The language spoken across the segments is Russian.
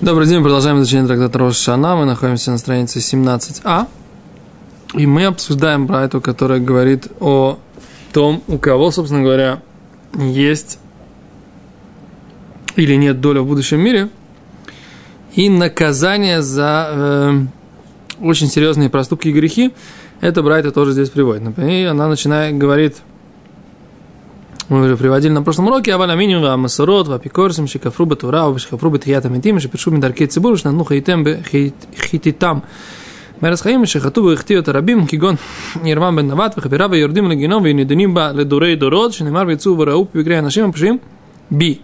Добрый день, продолжаем изучение трактата Рошана. Мы находимся на странице 17а. И мы обсуждаем брайту, которая говорит о том, у кого, собственно говоря, есть или нет доля в будущем мире. И наказание за э, очень серьезные проступки и грехи. Это брайта тоже здесь приводит. И она начинает, говорит – мы уже приводили на прошлом уроке, Аваля Миним, Амасарот, Вапикорсим, Шикафруба, Турава, Шикафруба, Тхията Митим, Шипишу Мидаркей Цибур, Шнану Хайтем, Хититам. Мерасхаим, Шихатуба, Ихтиот, Рабим, Кигон, Ирман Бен Нават, Вахапирава, Йордим, Легинов, Юнидунимба, Ледурей, Дород, Шинемар, Вицу, Варауп, Вигрея, Нашим, Пшим, Би.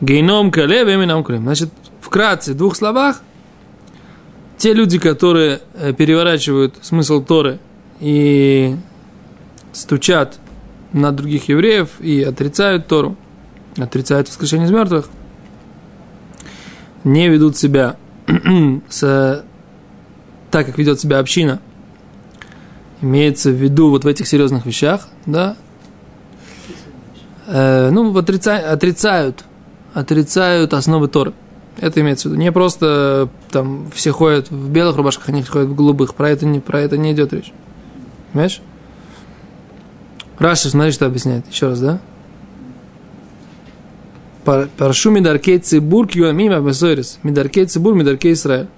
Гейном, Кале, Веминам, Кулим. Значит, вкратце, в двух словах, те люди, которые э, переворачивают смысл Торы и стучат на других евреев и отрицают Тору, отрицают воскрешение из мертвых, не ведут себя с, так, как ведет себя община, имеется в виду вот в этих серьезных вещах, да, э, ну, отрицают, отрицают, отрицают основы Торы. Это имеется в виду. Не просто там все ходят в белых рубашках, они ходят в голубых. Про это не, про это не идет речь. Понимаешь? Раша, смотри, что объясняет. Еще раз, да? Паршу мидаркей цибур киуамим абесойрис. Мидаркей цибур, мидаркей Израиль.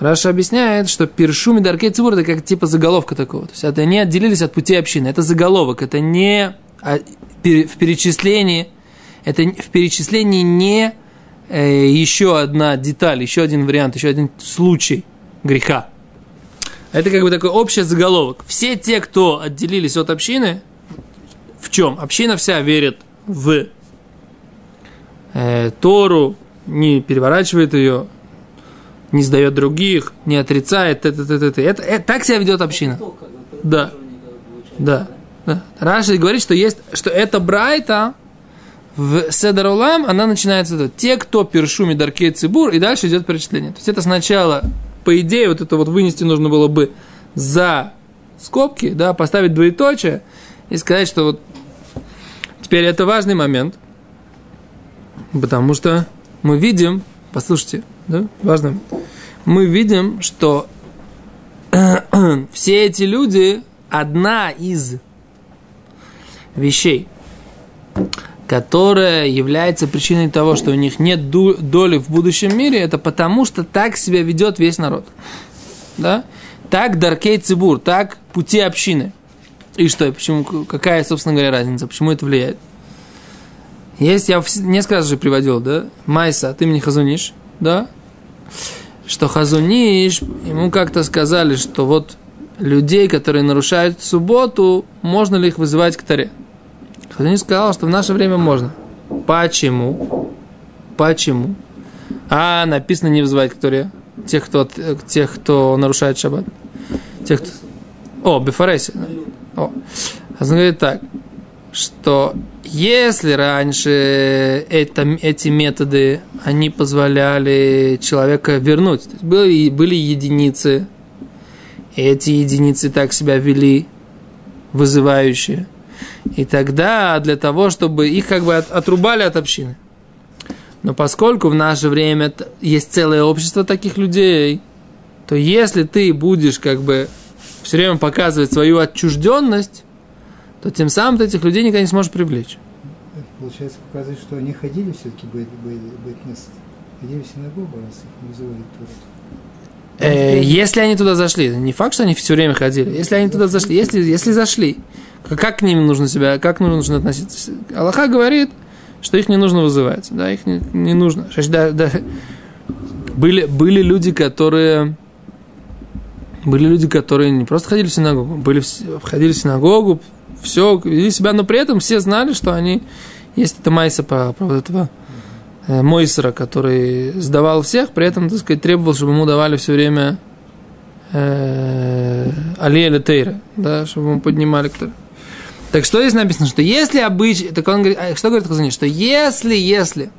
Раша объясняет, что першу мидаркей цибур это как типа заголовка такого. То есть это не отделились от пути общины. Это заголовок. Это не а, в перечислении. Это в перечислении не э, еще одна деталь, еще один вариант, еще один случай греха. Это как бы такой общий заголовок. Все те, кто отделились от общины, в чем? Община вся верит в э, Тору, не переворачивает ее, не сдает других, не отрицает. Это, это, это, это, это, так себя ведет община. Да. Да. да. Раши говорит, что есть, что это Брайта в Седарулам, она начинается те, кто першу Медаркей Цибур, и дальше идет перечисление. То есть это сначала по идее, вот это вот вынести нужно было бы за скобки, да, поставить двоеточие и сказать, что вот теперь это важный момент, потому что мы видим, послушайте, да, важно, мы видим, что все эти люди, одна из вещей, которая является причиной того, что у них нет доли в будущем мире, это потому, что так себя ведет весь народ. Да? Так Даркей Цибур, так пути общины. И что, почему, какая, собственно говоря, разница, почему это влияет? Есть, я несколько раз уже приводил, да, Майса ты мне Хазуниш, да, что Хазуниш, ему как-то сказали, что вот людей, которые нарушают субботу, можно ли их вызывать к таре? Хазаниш сказал, что в наше время можно. Почему? Почему? А написано не вызывать к Торе. Тех, кто, тех, кто нарушает шаббат. Тех, кто... О, Бефареси. О. Он говорит так, что если раньше это, эти методы, они позволяли человека вернуть, были, были единицы, эти единицы так себя вели, вызывающие, и тогда для того, чтобы их как бы отрубали от общины. Но поскольку в наше время есть целое общество таких людей, то если ты будешь как бы все время показывать свою отчужденность, то тем самым ты этих людей никогда не сможешь привлечь. Это получается показывает, что они ходили все-таки быть, быть, быть мест. Ходили в синагогу, раз их вызывали тут. Э, если они туда зашли, не факт, что они все время ходили. Если они туда зашли, если, если зашли, как к ним нужно себя, как нужно относиться? Аллаха говорит, что их не нужно вызывать, да, их не, не нужно. Да, да. Были, были люди, которые были люди, которые не просто ходили в синагогу, были, ходили в синагогу, все, вели себя, но при этом все знали, что они, есть это майса по, по вот этого э, Мойсера, который сдавал всех, при этом, так сказать, требовал, чтобы ему давали все время э, Алия Тейра, да, чтобы ему поднимали кто так что здесь написано, что если обычай, так он говорит, а что говорит Хазани, что если, если,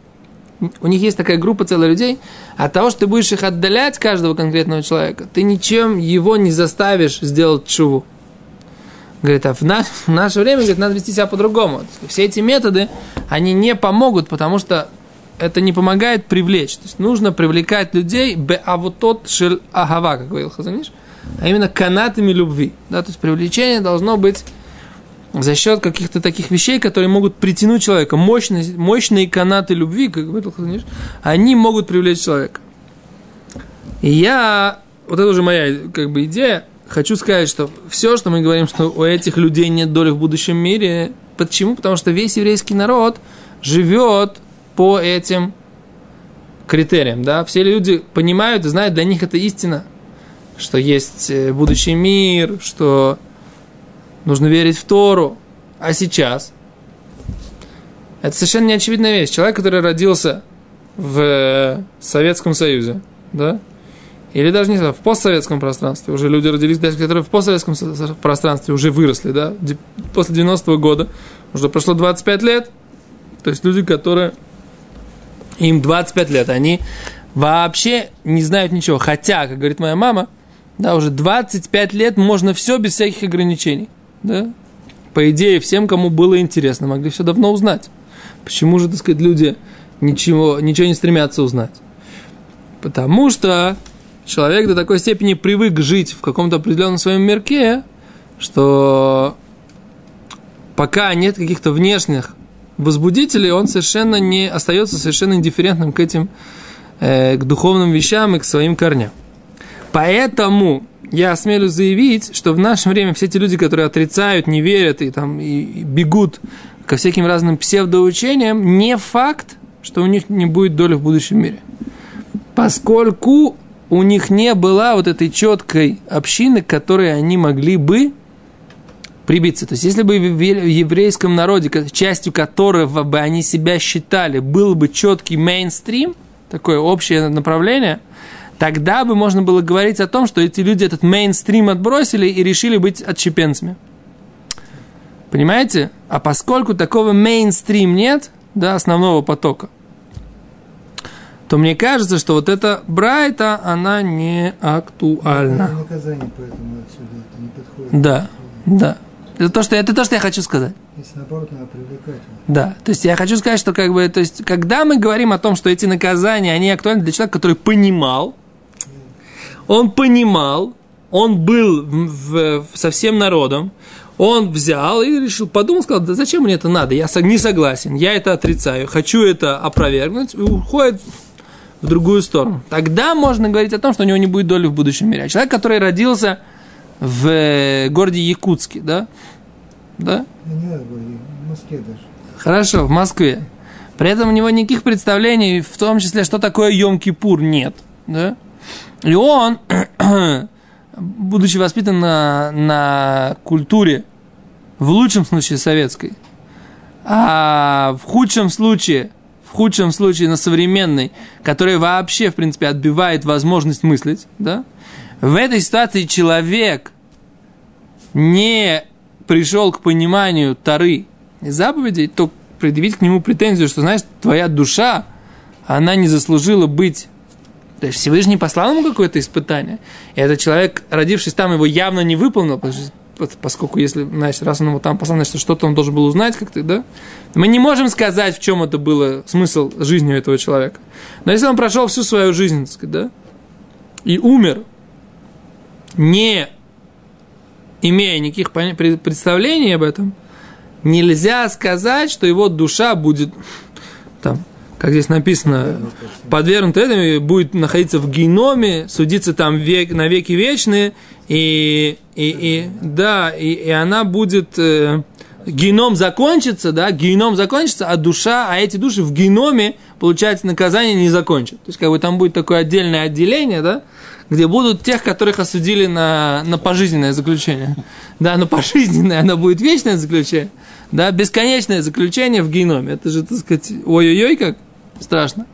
у них есть такая группа целых людей, от того, что ты будешь их отдалять, каждого конкретного человека, ты ничем его не заставишь сделать чуву. Говорит, а в, на, в наше время, говорит, надо вести себя по-другому. Все эти методы, они не помогут, потому что это не помогает привлечь. То есть нужно привлекать людей бе а вот тот шель агава, как говорил Хазаниш, а именно канатами любви. Да, то есть привлечение должно быть за счет каких-то таких вещей, которые могут притянуть человека. Мощные, мощные канаты любви, как говорил они могут привлечь человека. И я, вот это уже моя как бы идея, хочу сказать, что все, что мы говорим, что у этих людей нет доли в будущем мире, почему? Потому что весь еврейский народ живет по этим критериям, да, все люди понимают и знают, для них это истина, что есть э, будущий мир, что нужно верить в Тору, а сейчас? Это совершенно неочевидная вещь. Человек, который родился в э, Советском Союзе, да, или даже не знаю, в постсоветском пространстве, уже люди родились, даже которые в постсоветском пространстве уже выросли, да, после 90-го года, уже прошло 25 лет, то есть люди, которые, им 25 лет, они вообще не знают ничего, хотя, как говорит моя мама, да, уже 25 лет можно все без всяких ограничений, да, по идее, всем, кому было интересно, могли все давно узнать. Почему же, так сказать, люди ничего, ничего не стремятся узнать? Потому что человек до такой степени привык жить в каком-то определенном своем мирке, что пока нет каких-то внешних возбудителей, он совершенно не остается совершенно индифферентным к этим, э, к духовным вещам и к своим корням. Поэтому я осмелюсь заявить, что в наше время все эти люди, которые отрицают, не верят и, там, и бегут ко всяким разным псевдоучениям, не факт, что у них не будет доли в будущем мире. Поскольку у них не было вот этой четкой общины, к которой они могли бы прибиться. То есть, если бы в еврейском народе, частью которого бы они себя считали, был бы четкий мейнстрим, такое общее направление, тогда бы можно было говорить о том, что эти люди этот мейнстрим отбросили и решили быть отщепенцами. Понимаете? А поскольку такого мейнстрим нет, да, основного потока – то мне кажется, что вот эта Брайта, она не актуальна. Это наказание, поэтому отсюда это не подходит. Да, да. Это то, что, это то, что я хочу сказать. Если наоборот, надо привлекать. Да, то есть я хочу сказать, что как бы, то есть, когда мы говорим о том, что эти наказания, они актуальны для человека, который понимал, он понимал, он был в, в, со всем народом, он взял и решил, подумал, сказал, да зачем мне это надо, я не согласен, я это отрицаю, хочу это опровергнуть, и уходит в другую сторону. Тогда можно говорить о том, что у него не будет доли в будущем мире. А человек, который родился в э, городе Якутске, да? Да? Не надо в Москве даже. Хорошо, в Москве. При этом у него никаких представлений, в том числе, что такое Йом-Кипур, нет. Да? И он, будучи воспитан на, на культуре, в лучшем случае советской, а в худшем случае – в худшем случае на современной, которая вообще, в принципе, отбивает возможность мыслить, да, в этой ситуации человек не пришел к пониманию Тары и заповедей, то предъявить к нему претензию, что, знаешь, твоя душа, она не заслужила быть то есть Всевышний послал ему какое-то испытание. И этот человек, родившись там, его явно не выполнил, поскольку если, значит, раз он его там послал, значит, что-то он должен был узнать как-то, да? Мы не можем сказать, в чем это было смысл жизни этого человека. Но если он прошел всю свою жизнь, так сказать, да, и умер, не имея никаких представлений об этом, нельзя сказать, что его душа будет там, как здесь написано, подвергнут этому, будет находиться в геноме, судиться там век, на веки вечные, и, и, и да, и, и она будет, э, геном закончится, да, геном закончится, а душа, а эти души в геноме, получается, наказание не закончат. То есть, как бы там будет такое отдельное отделение, да, где будут тех, которых осудили на, на пожизненное заключение. Да, но пожизненное, оно будет вечное заключение. Да, бесконечное заключение в геноме. Это же, так сказать, ой-ой-ой, как страшно.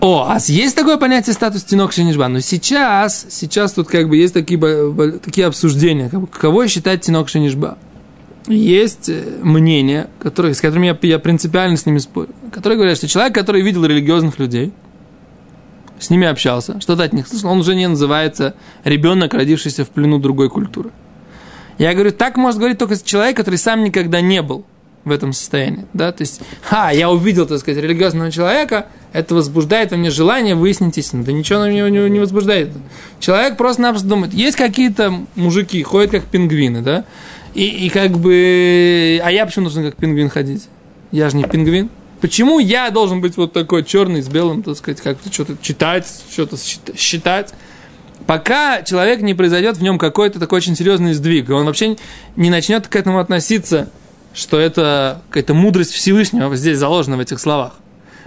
О, а есть такое понятие статус тинок шенишба. Но сейчас, сейчас тут как бы есть такие, такие обсуждения, как кого считать тинок шенишба. Есть э, мнения, которые, с которыми я, я принципиально с ними спорю, которые говорят, что человек, который видел религиозных людей, с ними общался, что-то от них слышал, он уже не называется ребенок, родившийся в плену другой культуры. Я говорю, так может говорить только человек, который сам никогда не был в этом состоянии, да, то есть, ха, я увидел, так сказать, религиозного человека, это возбуждает во мне желание выяснить истину, да ничего на него не, возбуждает. Человек просто-напросто думает, есть какие-то мужики, ходят как пингвины, да, и, и как бы, а я почему нужно как пингвин ходить? Я же не пингвин. Почему я должен быть вот такой черный с белым, так сказать, как-то что-то читать, что-то считать? Пока человек не произойдет в нем какой-то такой очень серьезный сдвиг, он вообще не начнет к этому относиться, что это какая-то мудрость Всевышнего здесь заложена в этих словах.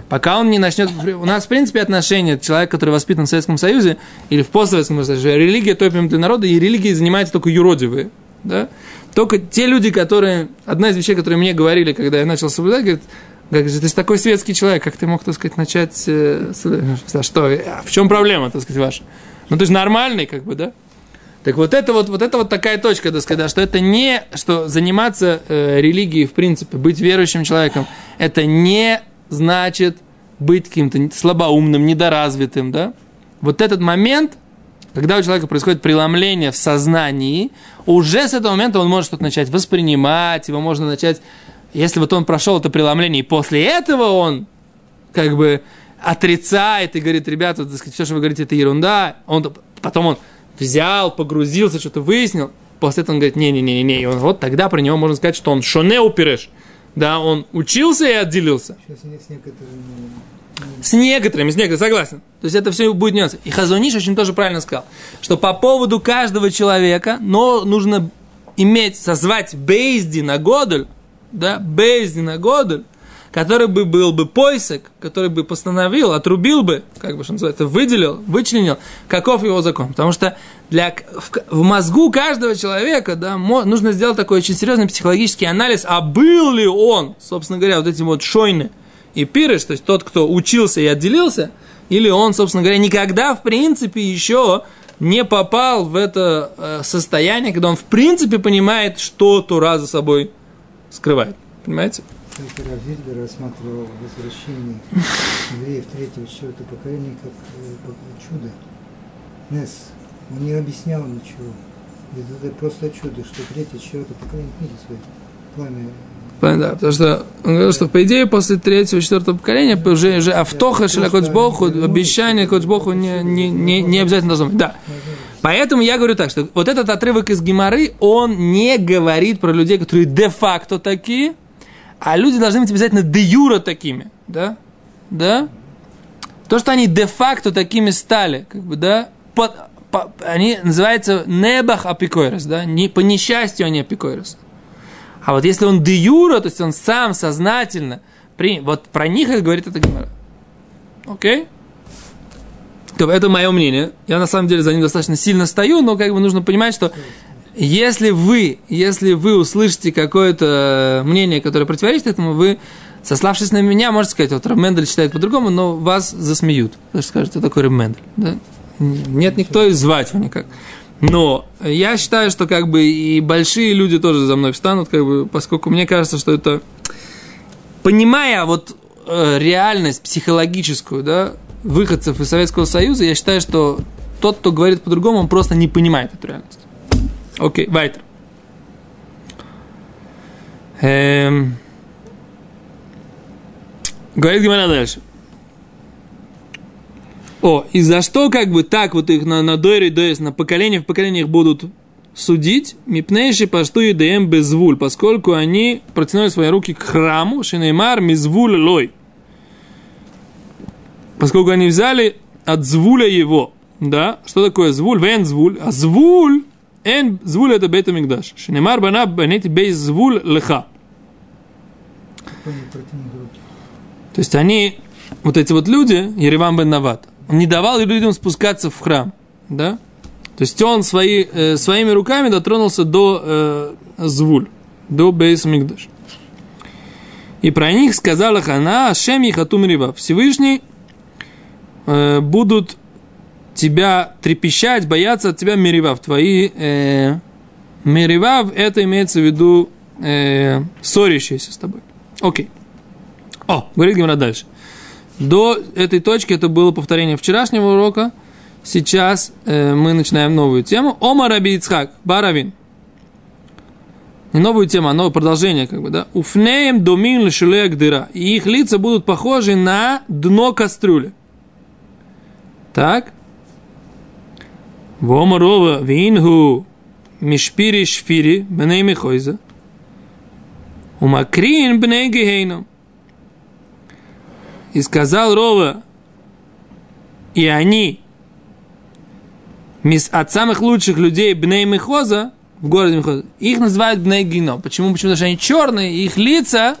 Пока он не начнет... У нас, в принципе, отношения человека, который воспитан в Советском Союзе или в постсоветском Союзе, религия топим для народа, и религией занимаются только юродивые. Да? Только те люди, которые... Одна из вещей, которые мне говорили, когда я начал соблюдать, говорит, как же, ты такой светский человек, как ты мог, так сказать, начать... Э, с, что? А в чем проблема, так сказать, ваша? Ну, ты же нормальный, как бы, да? Так вот это вот, вот это вот такая точка, так сказать, что это не, что заниматься э, религией, в принципе, быть верующим человеком, это не значит быть каким-то слабоумным, недоразвитым, да? Вот этот момент, когда у человека происходит преломление в сознании, уже с этого момента он может что-то начать воспринимать, его можно начать если вот он прошел это преломление, и после этого он как бы отрицает и говорит, ребята, так сказать, все, что вы говорите, это ерунда, он, потом он взял, погрузился, что-то выяснил, после этого он говорит, не-не-не-не, и он, вот тогда про него можно сказать, что он шоне упереш, да, он учился и отделился. Сейчас с некоторыми... С некоторыми, с некоторыми, согласен. То есть это все будет нюансы. И Хазуниш очень тоже правильно сказал, что по поводу каждого человека, но нужно иметь, созвать Бейзди на Годуль, да, Бейздина Годель, который бы был бы поисок, который бы постановил, отрубил бы, как бы что называется, выделил, вычленил, каков его закон. Потому что для, в, в мозгу каждого человека да, нужно сделать такой очень серьезный психологический анализ, а был ли он, собственно говоря, вот эти вот шойны и пирыш, то есть тот, кто учился и отделился, или он, собственно говоря, никогда, в принципе, еще не попал в это э, состояние, когда он, в принципе, понимает, что Тура за собой скрывает. Понимаете? Когда Вильбер рассматривал возвращение евреев третьего, четвертого поколения как, э, как чудо. Нес. Он не объяснял ничего. Это просто чудо, что третье, четвертое поколение видит свое пламя да, потому что он говорил, что по идее после третьего, четвертого поколения уже, уже автоха шеля Богу, обещание Кодж Богу не, не, не, не обязательно должно быть. Да. Поэтому я говорю так, что вот этот отрывок из Гимары, он не говорит про людей, которые де-факто такие, а люди должны быть обязательно де-юра такими, да? Да? То, что они де-факто такими стали, как бы, да, под, по, они называются небах апикойрос, да, не, по несчастью они апикойрос. А вот если он де юра, то есть он сам сознательно, при, вот про них говорит это Гимара. Окей? Okay? Это мое мнение. Я на самом деле за ним достаточно сильно стою, но как бы нужно понимать, что если вы, если вы услышите какое-то мнение, которое противоречит этому, вы, сославшись на меня, можете сказать, вот Мендель считает по-другому, но вас засмеют. Потому скажут, это такой Мендель. Да? Нет никто и звать его никак. Но я считаю, что как бы и большие люди тоже за мной встанут, как бы, поскольку мне кажется, что это, понимая вот э, реальность психологическую, да, выходцев из Советского Союза, я считаю, что тот, кто говорит по-другому, он просто не понимает эту реальность. Окей, okay, вайтер. Эм... Говорит Гимана дальше. О, и за что как бы так вот их на, на дойре, дойс, на поколение в поколение их будут судить, мипнейши пашту и ДМ безвуль, поскольку они протянули свои руки к храму, шинеймар мизвуль лой поскольку они взяли от звуля его. Да? Что такое звуль? Вен звуль. А звуль, эн звуль это бета мигдаш. Шенемар бана банети бей звуль леха. То есть они, вот эти вот люди, Еревам бен Нават, он не давал людям спускаться в храм. Да? То есть он свои, э, своими руками дотронулся до э, звуль, до бейс мигдаш. И про них сказала Хана, Ашем и Хатум Всевышний э, будут тебя трепещать, бояться от тебя меривав. Твои э, меривав, это имеется в виду э, ссорящиеся с тобой. Окей. О, говорит Гимара дальше. До этой точки это было повторение вчерашнего урока. Сейчас э, мы начинаем новую тему. Ома Раби Ицхак, Баравин. Не новую тему, а новое продолжение, как бы, да. Уфнеем домин лишелек дыра. И их лица будут похожи на дно кастрюли. Так. Вомарова вингу мишпири шфири бней михойза. Умакрин бней гейном. И сказал Рова, и они от самых лучших людей Бней Мехоза, в городе Мехоза, их называют Бней Гино. Почему? Почему? Потому что они черные, их лица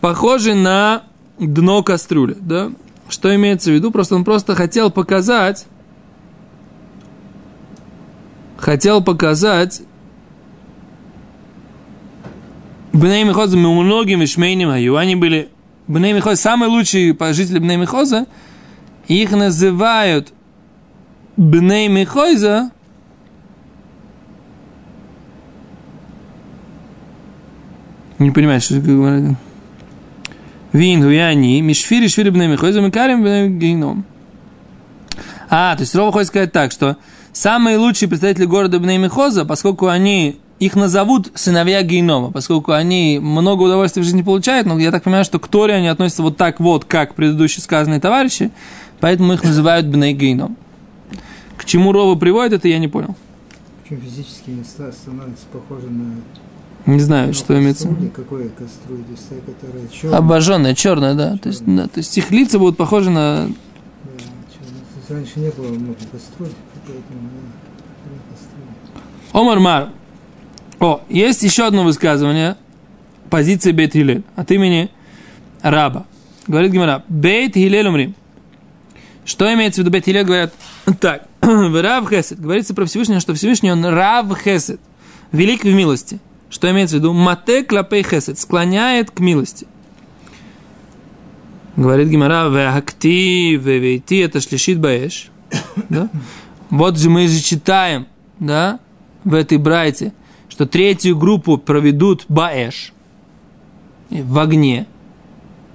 похожи на дно кастрюли. Да? Что имеется в виду? Просто он просто хотел показать, хотел показать Бней Мехоза многим Ишмейним Аю. Они были Бней Мехоза, самые лучшие жители Бней Мехоза, их называют Бней Михойза не понимаю, что говорит. Вин, хуяни, мишфири, шфири, бней михойза, микарим, бней гейном. А, то есть Рова хочет сказать так, что самые лучшие представители города Бней Михоза, поскольку они, их назовут сыновья генома, поскольку они много удовольствия в жизни получают, но я так понимаю, что к Торе они относятся вот так вот, как предыдущие сказанные товарищи, поэтому их называют Бней Гейном. К чему Рова приводит, это я не понял. Почему физические места становятся похожи на... Не знаю, что имеется. Кастрюль, которая черная. Обожженная, черная, да. То есть, да. То есть их лица будут похожи на... Да, то есть раньше не было много кастрюль, поэтому. Омар Мар. О, есть еще одно высказывание позиции Бейт Хилель от имени раба. Говорит Гимара, Бейт Хилель умрим. Что имеется в виду Бейт Хилель? Говорят, так, Рав Хесед. Говорится про Всевышнего, что Всевышний он Рав Хесед. Велик в милости. Что имеется в виду? Мате клапей Хесед. Склоняет к милости. Говорит Гимара, веакти, вейти, это шлишит баэш. Да? Вот же мы же читаем, да, в этой брайте, что третью группу проведут баэш в огне.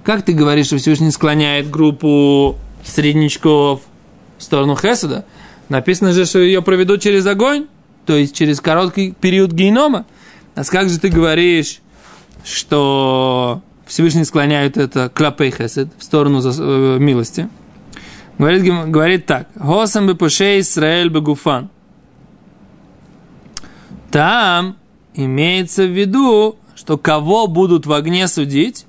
Как ты говоришь, что Всевышний склоняет группу среднячков в сторону Хеседа? Написано же, что ее проведут через огонь, то есть через короткий период генома. А как же ты говоришь, что Всевышний склоняет это клапей хесед, в сторону э, милости? Говорит, говорит так. Госам бы пошей Исраэль бегуфан. Там имеется в виду, что кого будут в огне судить?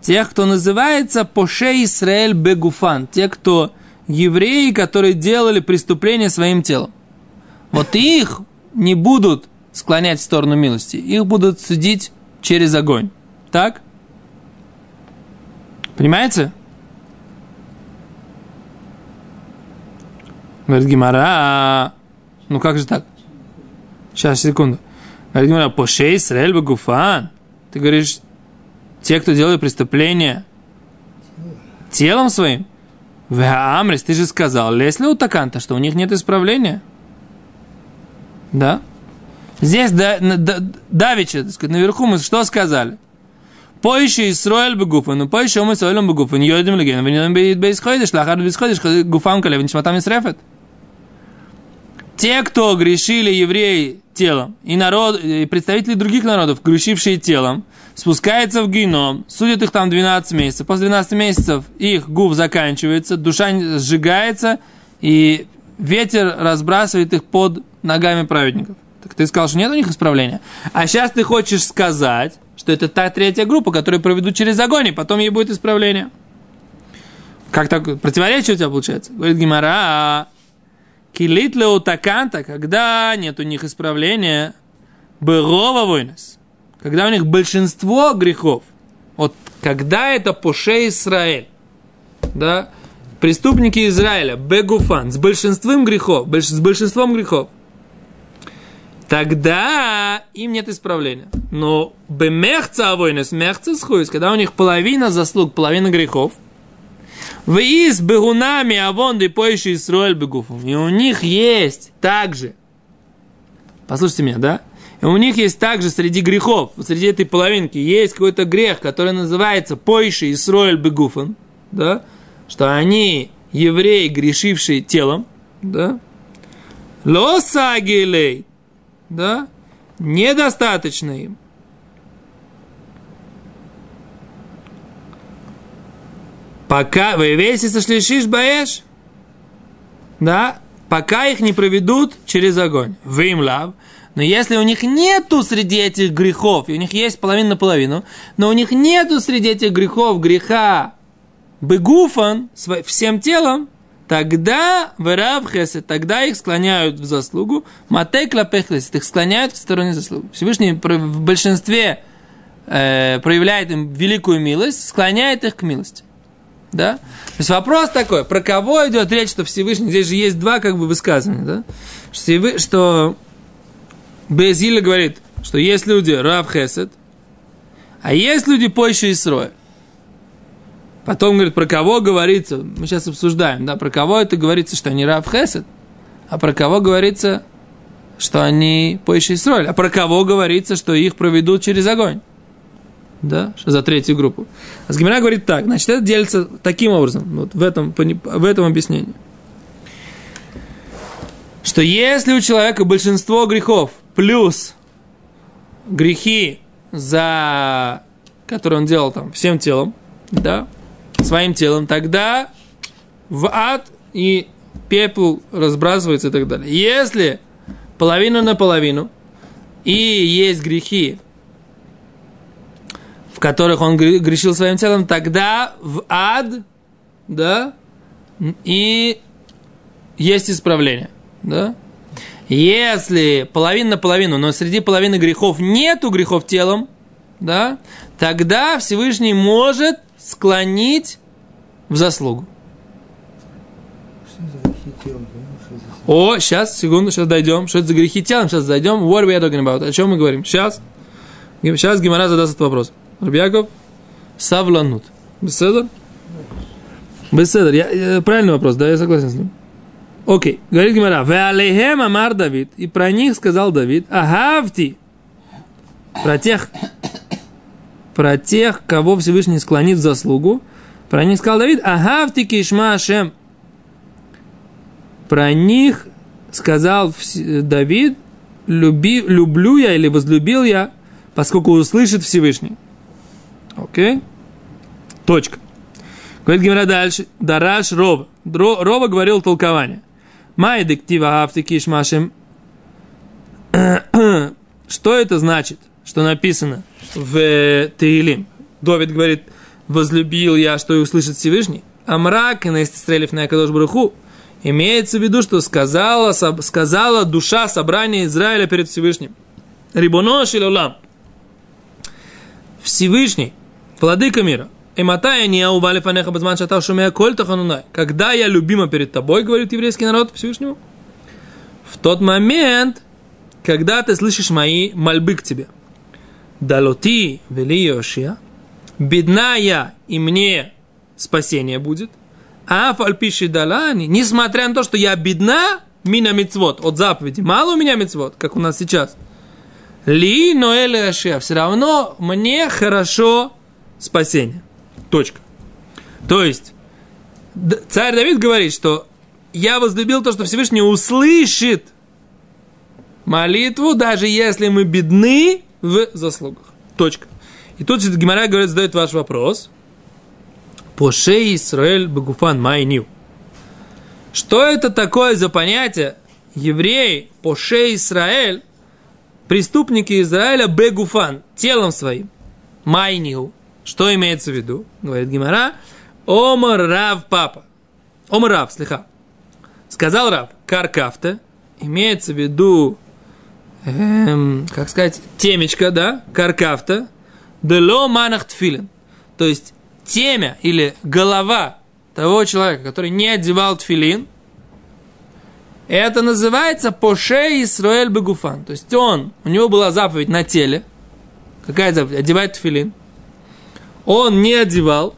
Тех, кто называется Поше Исраэль Бегуфан. Те, кто евреи, которые делали преступления своим телом. Вот их не будут склонять в сторону милости, их будут судить через огонь. Так? Понимаете? Говорит Гимара, ну как же так? Сейчас, секунду. Говорит Гимара, Поше Исраэль Багуфан. Ты говоришь, те, кто делают преступления телом своим, в Амрис, ты же сказал, Лесли у Таканта, что у них нет исправления. Да? Здесь да, да, Давича, так сказать, наверху мы что сказали? Поищи Исраэль бегуфан, ну поищи мы Исраэлем бегуфан, йодим леген, венидам бейсходиш, лахар бейсходиш, гуфам калев, ничматам исрефет. Те, кто грешили евреи телом, и народ, и представители других народов, грешившие телом, спускается в геном, судят их там 12 месяцев. После 12 месяцев их губ заканчивается, душа сжигается, и ветер разбрасывает их под ногами праведников. Так ты сказал, что нет у них исправления. А сейчас ты хочешь сказать, что это та третья группа, которую проведут через огонь, и потом ей будет исправление. Как так? Противоречие у тебя получается? Говорит Гимара, килит таканта, когда нет у них исправления, бырова войнес когда у них большинство грехов, вот когда это Поше Израиль, да, преступники Израиля, Бегуфан, с большинством грехов, с большинством грехов, тогда им нет исправления. Но бемехца авойнес, мехца схуис, когда у них половина заслуг, половина грехов, в из бегунами авонды поищи Исраэль бегуфом. И у них есть также, послушайте меня, да, и у них есть также среди грехов, среди этой половинки, есть какой-то грех, который называется Пойши Исроэль Бегуфан, да, что они евреи, грешившие телом, да, Лосагилей, да, недостаточно им. Пока вы весь сошлишишь баешь, да, пока их не проведут через огонь. Вы им лав. Но если у них нету среди этих грехов, и у них есть половина на половину, но у них нету среди этих грехов греха бегуфан всем телом, тогда в хесед, тогда их склоняют в заслугу, матекла пехлесет, их склоняют в стороне заслуги. Всевышний в большинстве э, проявляет им великую милость, склоняет их к милости. Да? То есть вопрос такой, про кого идет речь, что Всевышний, здесь же есть два как бы высказывания, да? Что, что Безиля говорит, что есть люди Рав а есть люди позже Исроя. Потом говорит, про кого говорится, мы сейчас обсуждаем, да, про кого это говорится, что они Рав Хесед, а про кого говорится, что они позже Исроиль, а про кого говорится, что их проведут через огонь. Да, за третью группу. А Сгимера говорит так, значит, это делится таким образом, вот в этом, в этом объяснении. Что если у человека большинство грехов плюс грехи, за которые он делал там всем телом, да, своим телом, тогда в ад и пепел разбрасывается и так далее. Если половину на половину и есть грехи, в которых он грешил своим телом, тогда в ад, да, и есть исправление, да. Если половина на половину, но среди половины грехов нету грехов телом, да, тогда Всевышний может склонить в заслугу. О, сейчас, секунду, сейчас дойдем. Что это за грехи телом? Сейчас зайдем. What are we talking about? О чем мы говорим? Сейчас. Сейчас Гимара задаст этот вопрос. Рабьяков, Савланут. Беседер? Беседер. Я, я, правильный вопрос, да, я согласен с ним. Окей, говорит Гимара, Веалейхем Амар Давид, и про них сказал Давид, Агавти, про тех, про тех, кого Всевышний склонит в заслугу, про них сказал Давид, Агавти Кишма Ашем, про них сказал Давид, люби, люблю я или возлюбил я, поскольку услышит Всевышний. Окей? Точка. Говорит Гимара дальше. Дараш Рова. Рова говорил толкование. Май дектива автики шмашем. Что это значит, что написано в Таилим? Довид говорит, возлюбил я, что и услышит Всевышний. А мрак на истрелив на Акадош Баруху. Имеется в виду, что сказала, сказала душа собрания Израиля перед Всевышним. Рибонош или улам. Всевышний, владыка мира, Эматая не аували фанеха базман шатав шумея коль таханунай. Когда я любима перед тобой, говорит еврейский народ Всевышнему, в тот момент, когда ты слышишь мои мольбы к тебе. Далоти вели Йошия, бедна я, и мне спасение будет. А фальпиши далани, несмотря на то, что я бедна, мина мицвод, от заповеди, мало у меня мицвод, как у нас сейчас. Ли ноэле все равно мне хорошо спасение. Точка. То есть, царь Давид говорит, что я возлюбил то, что Всевышний услышит молитву, даже если мы бедны в заслугах. Точка. И тут Гимара говорит, задает ваш вопрос. Поше Исраэль Багуфан Майню. Что это такое за понятие? Евреи, Поше Исраэль, преступники Израиля Бегуфан, телом своим. Майнил. Что имеется в виду? Говорит Гимара. Омар Рав Папа. Омар Рав, слегка. Сказал Рав, каркафта, имеется в виду, эм, как сказать, темечко, да, каркафта, дело манах тфилин. То есть темя или голова того человека, который не одевал тфилин, это называется Поше Исраэль Бегуфан. То есть он, у него была заповедь на теле. Какая заповедь? Одевать тфилин он не одевал,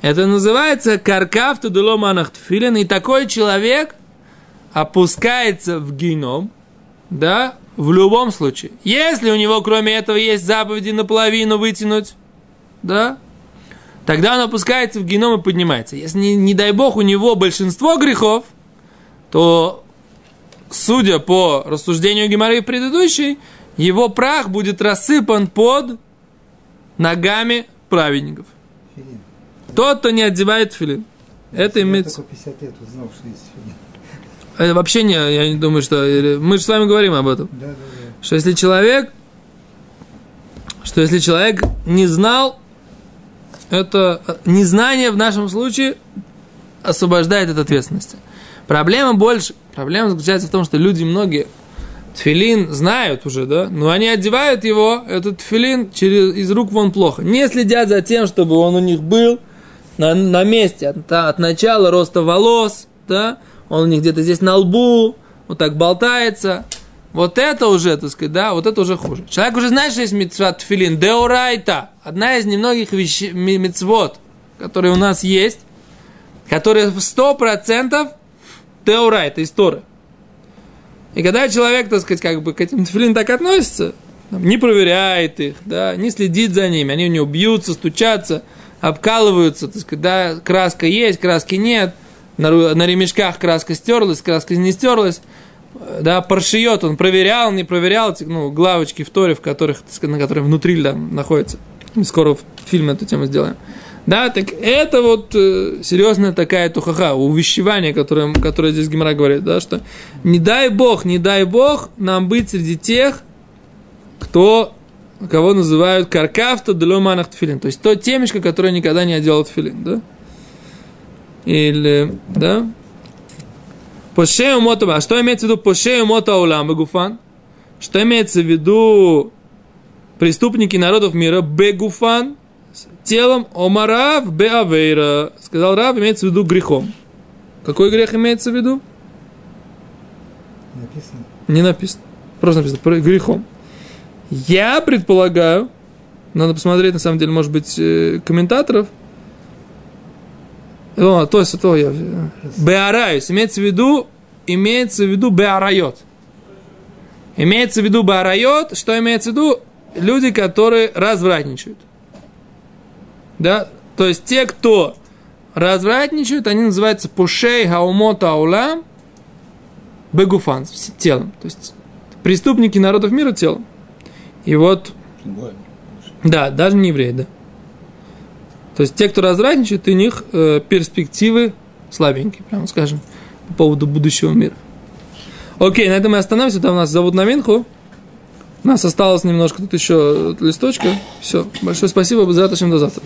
это называется каркав тудуломанах тфилин, и такой человек опускается в геном, да, в любом случае. Если у него, кроме этого, есть заповеди наполовину вытянуть, да, тогда он опускается в геном и поднимается. Если, не, не дай бог, у него большинство грехов, то судя по рассуждению Гемары предыдущей, его прах будет рассыпан под ногами праведников. Филин. Тот, кто не одевает филин. Это Я имеется... только 50 лет узнал, что есть филин. Это вообще не, я не думаю, что... Мы же с вами говорим об этом. Да, да, Что если человек... Что если человек не знал, это незнание в нашем случае освобождает от ответственности. Проблема больше, проблема заключается в том, что люди многие тфилин знают уже, да, но они одевают его, этот тфилин, через, из рук вон плохо. Не следят за тем, чтобы он у них был на, на месте от, от начала роста волос, да, он у них где-то здесь на лбу, вот так болтается. Вот это уже, так сказать, да, вот это уже хуже. Человек уже знает, что есть митцват тфилин, деорайта, одна из немногих вещ... ми- митцвот, которые у нас есть, которые в 100% теорайта, из Торы. И когда человек, так сказать, как бы к этим тфилин так относится, не проверяет их, да, не следит за ними, они у него бьются, стучатся, обкалываются, так сказать, да, краска есть, краски нет, на, на ремешках краска стерлась, краска не стерлась, да, паршиет, он проверял, не проверял, эти, ну, главочки в Торе, в которых, на которых внутри там находятся. Мы скоро в фильме эту тему сделаем. Да, так это вот э, серьезная такая тухаха, увещевание, которое, которое здесь Гимара говорит, да, что не дай Бог, не дай Бог нам быть среди тех, кто, кого называют каркафта деломанах тфилин, то есть то темечко, которое никогда не одел тфилин, да, или, да, Пошею мота, а что имеется в виду пошею мота улам бегуфан? Что имеется в виду преступники народов мира бегуфан, телом омарав беавейра. Сказал Рав, имеется в виду грехом. Какой грех имеется в виду? Написано. Не написано. Просто написано грехом. Я предполагаю, надо посмотреть, на самом деле, может быть, э, комментаторов. То есть, то я... Беараюс. Имеется в виду, имеется в виду беарайот. Имеется в виду беарайот, что имеется в виду? Люди, которые развратничают. Да? То есть, те, кто развратничают, они называются пушей хаумота аулам бегуфан, телом. То есть, преступники народов мира телом. И вот, да, даже не евреи, да. То есть те, кто развратничает, у них э, перспективы слабенькие, прямо скажем, по поводу будущего мира. Окей, на этом мы остановимся. Там нас зовут на Минху. У нас осталось немножко тут еще листочка. Все. Большое спасибо. Завтра. До завтра.